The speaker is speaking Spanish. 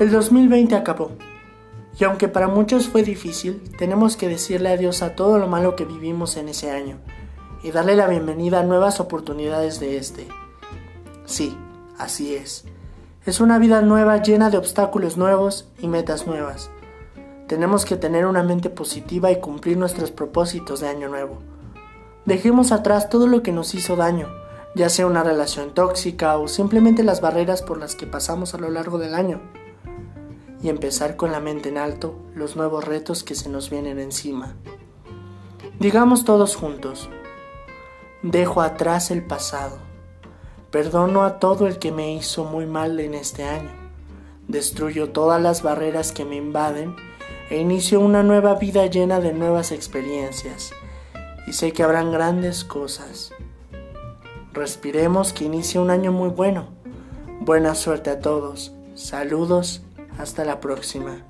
El 2020 acabó. Y aunque para muchos fue difícil, tenemos que decirle adiós a todo lo malo que vivimos en ese año y darle la bienvenida a nuevas oportunidades de este. Sí, así es. Es una vida nueva llena de obstáculos nuevos y metas nuevas. Tenemos que tener una mente positiva y cumplir nuestros propósitos de año nuevo. Dejemos atrás todo lo que nos hizo daño, ya sea una relación tóxica o simplemente las barreras por las que pasamos a lo largo del año y empezar con la mente en alto los nuevos retos que se nos vienen encima. Digamos todos juntos, dejo atrás el pasado, perdono a todo el que me hizo muy mal en este año, destruyo todas las barreras que me invaden e inicio una nueva vida llena de nuevas experiencias y sé que habrán grandes cosas. Respiremos que inicia un año muy bueno. Buena suerte a todos. Saludos hasta la próxima.